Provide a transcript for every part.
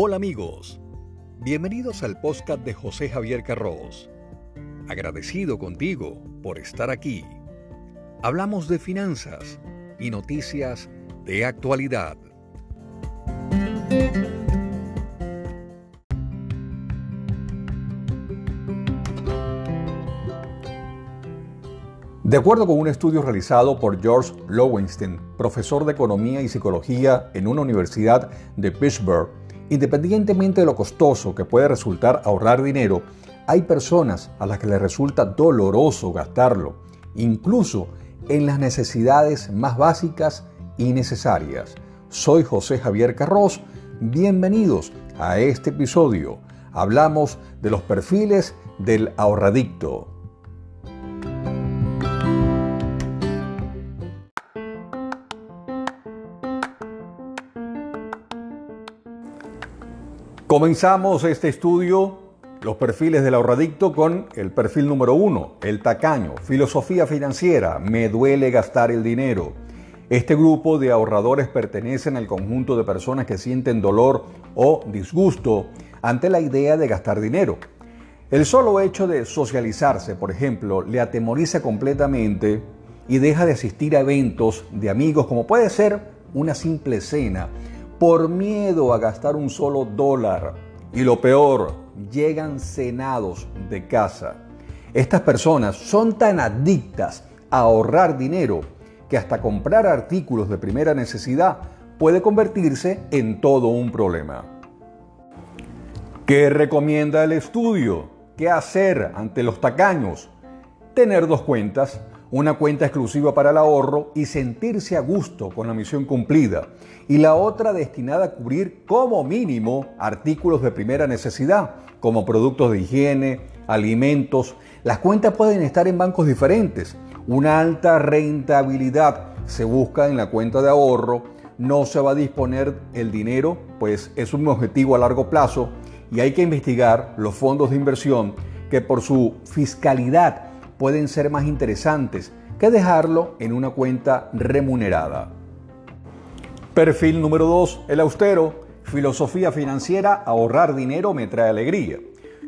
Hola amigos, bienvenidos al podcast de José Javier Carros. Agradecido contigo por estar aquí. Hablamos de finanzas y noticias de actualidad. De acuerdo con un estudio realizado por George Lowenstein, profesor de Economía y Psicología en una universidad de Pittsburgh, independientemente de lo costoso que puede resultar ahorrar dinero, hay personas a las que les resulta doloroso gastarlo, incluso en las necesidades más básicas y necesarias. Soy José Javier Carros, bienvenidos a este episodio. Hablamos de los perfiles del ahorradicto. Comenzamos este estudio, los perfiles del ahorradicto, con el perfil número uno, el tacaño, filosofía financiera, me duele gastar el dinero. Este grupo de ahorradores pertenecen al conjunto de personas que sienten dolor o disgusto ante la idea de gastar dinero. El solo hecho de socializarse, por ejemplo, le atemoriza completamente y deja de asistir a eventos de amigos como puede ser una simple cena por miedo a gastar un solo dólar. Y lo peor, llegan cenados de casa. Estas personas son tan adictas a ahorrar dinero que hasta comprar artículos de primera necesidad puede convertirse en todo un problema. ¿Qué recomienda el estudio? ¿Qué hacer ante los tacaños? Tener dos cuentas una cuenta exclusiva para el ahorro y sentirse a gusto con la misión cumplida, y la otra destinada a cubrir como mínimo artículos de primera necesidad, como productos de higiene, alimentos. Las cuentas pueden estar en bancos diferentes. Una alta rentabilidad se busca en la cuenta de ahorro, no se va a disponer el dinero, pues es un objetivo a largo plazo y hay que investigar los fondos de inversión que por su fiscalidad pueden ser más interesantes que dejarlo en una cuenta remunerada. Perfil número 2, el austero. Filosofía financiera, ahorrar dinero me trae alegría.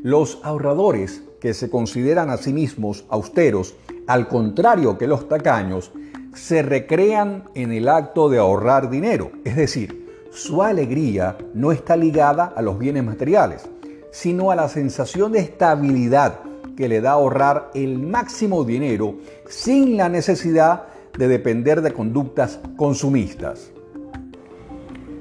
Los ahorradores que se consideran a sí mismos austeros, al contrario que los tacaños, se recrean en el acto de ahorrar dinero. Es decir, su alegría no está ligada a los bienes materiales, sino a la sensación de estabilidad que le da ahorrar el máximo dinero sin la necesidad de depender de conductas consumistas.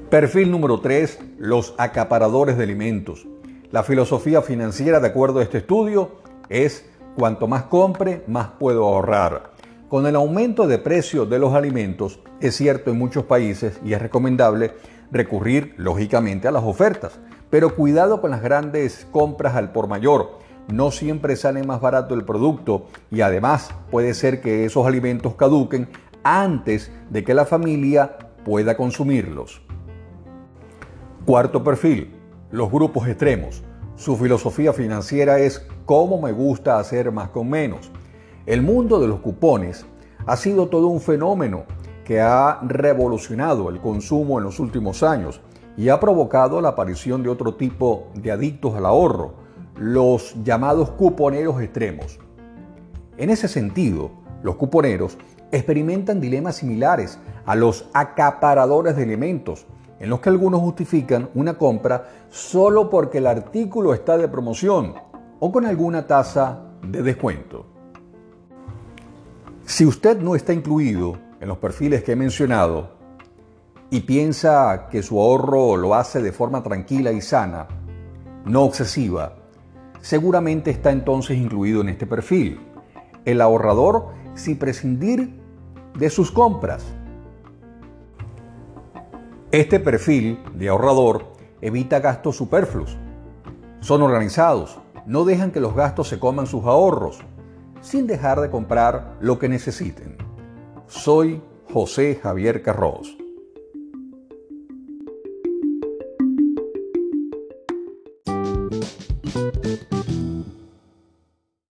Perfil número 3. Los acaparadores de alimentos. La filosofía financiera, de acuerdo a este estudio, es cuanto más compre, más puedo ahorrar. Con el aumento de precio de los alimentos, es cierto en muchos países y es recomendable recurrir lógicamente a las ofertas, pero cuidado con las grandes compras al por mayor no siempre sale más barato el producto y además puede ser que esos alimentos caduquen antes de que la familia pueda consumirlos. Cuarto perfil, los grupos extremos. Su filosofía financiera es cómo me gusta hacer más con menos. El mundo de los cupones ha sido todo un fenómeno que ha revolucionado el consumo en los últimos años y ha provocado la aparición de otro tipo de adictos al ahorro, los llamados cuponeros extremos. En ese sentido, los cuponeros experimentan dilemas similares a los acaparadores de elementos, en los que algunos justifican una compra solo porque el artículo está de promoción o con alguna tasa de descuento. Si usted no está incluido en los perfiles que he mencionado y piensa que su ahorro lo hace de forma tranquila y sana, no excesiva, seguramente está entonces incluido en este perfil. El ahorrador sin prescindir de sus compras. Este perfil de ahorrador evita gastos superfluos. Son organizados, no dejan que los gastos se coman sus ahorros, sin dejar de comprar lo que necesiten. Soy José Javier Carros.